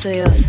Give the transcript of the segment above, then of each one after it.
Frisky,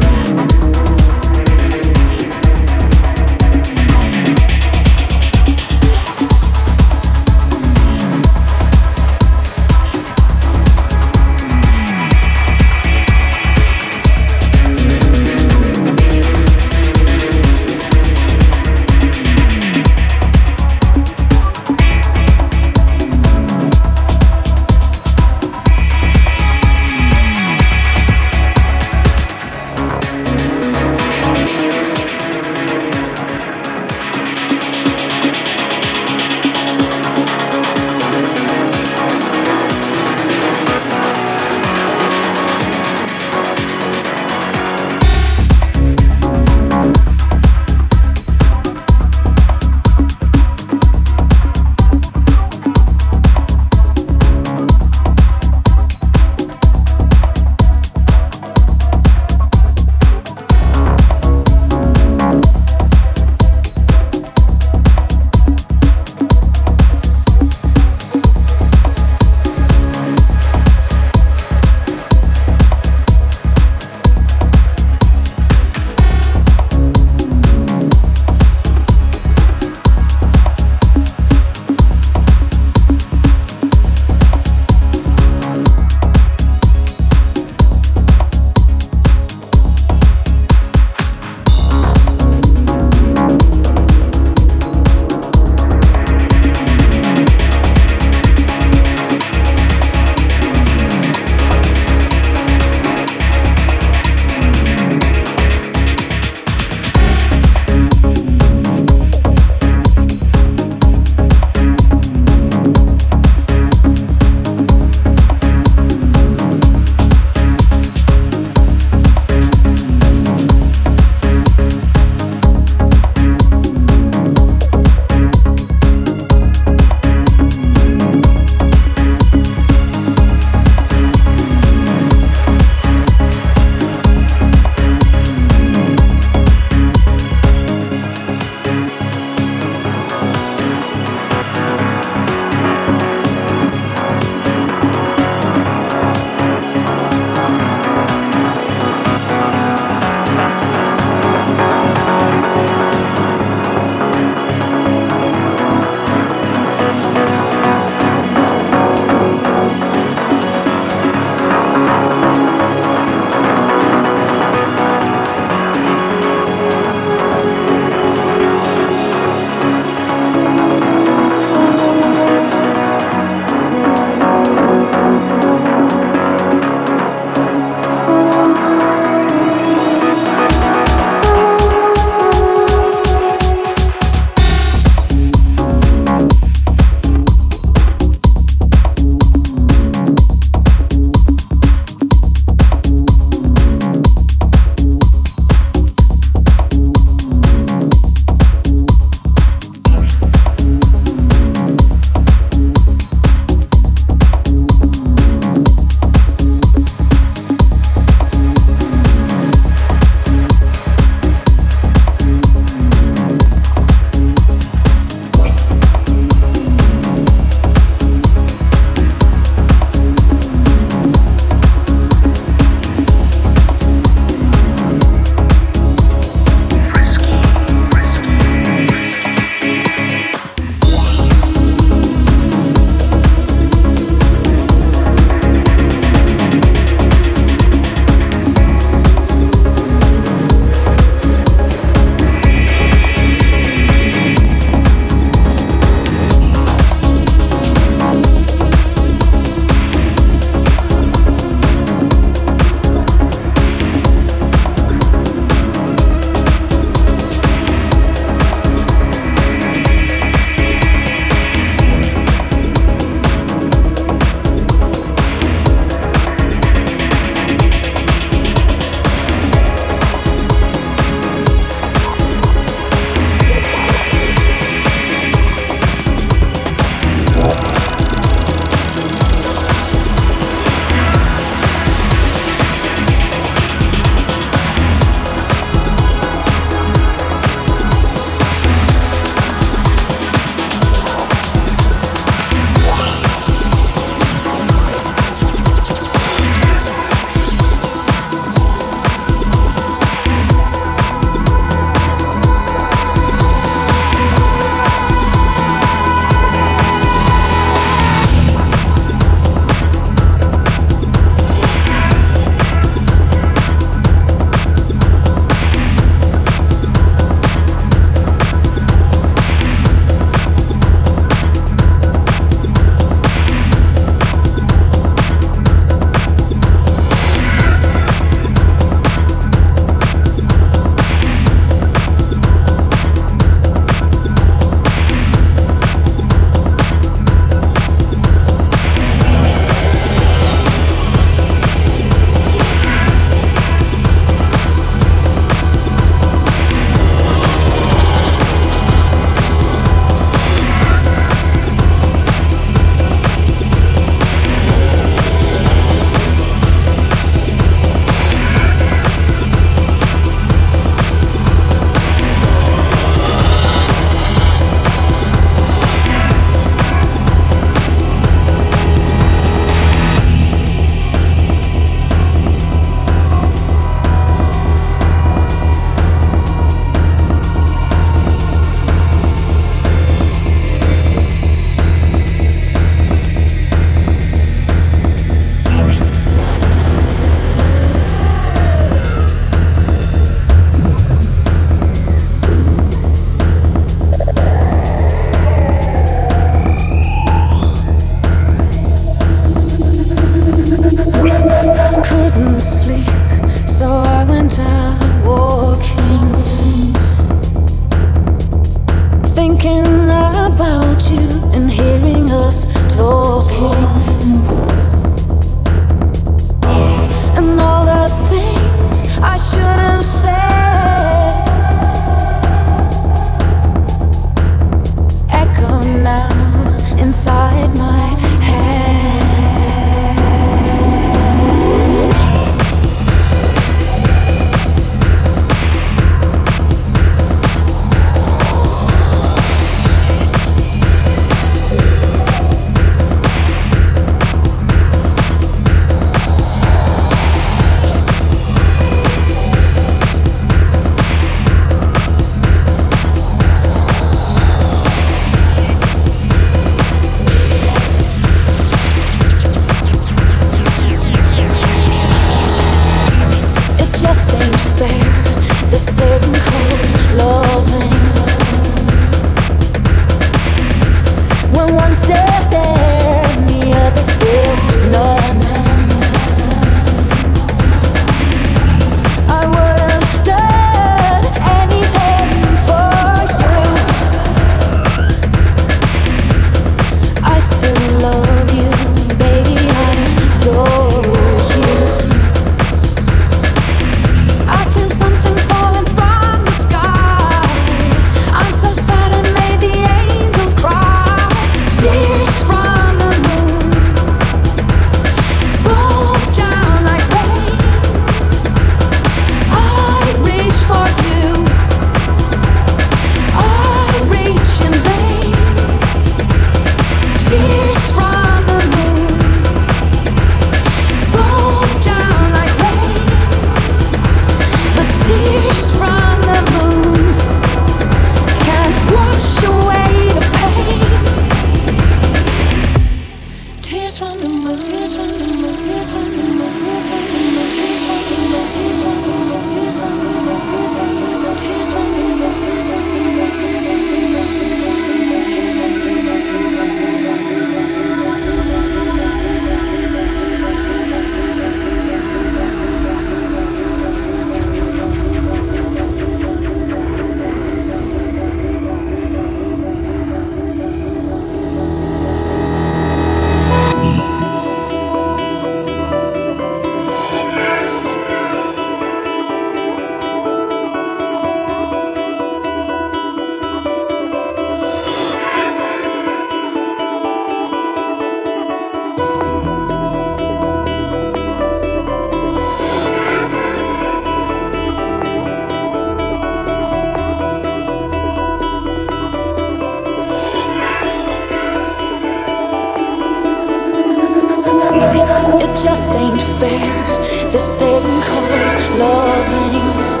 fair, this thing called loving.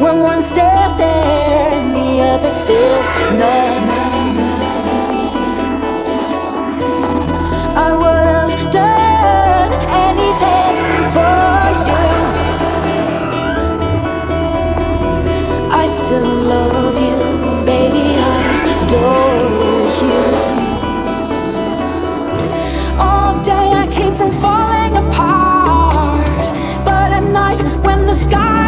When one step there and the other feels numb. I would have done anything for you. I still love you, baby. I adore you. falling apart. But at night when the sky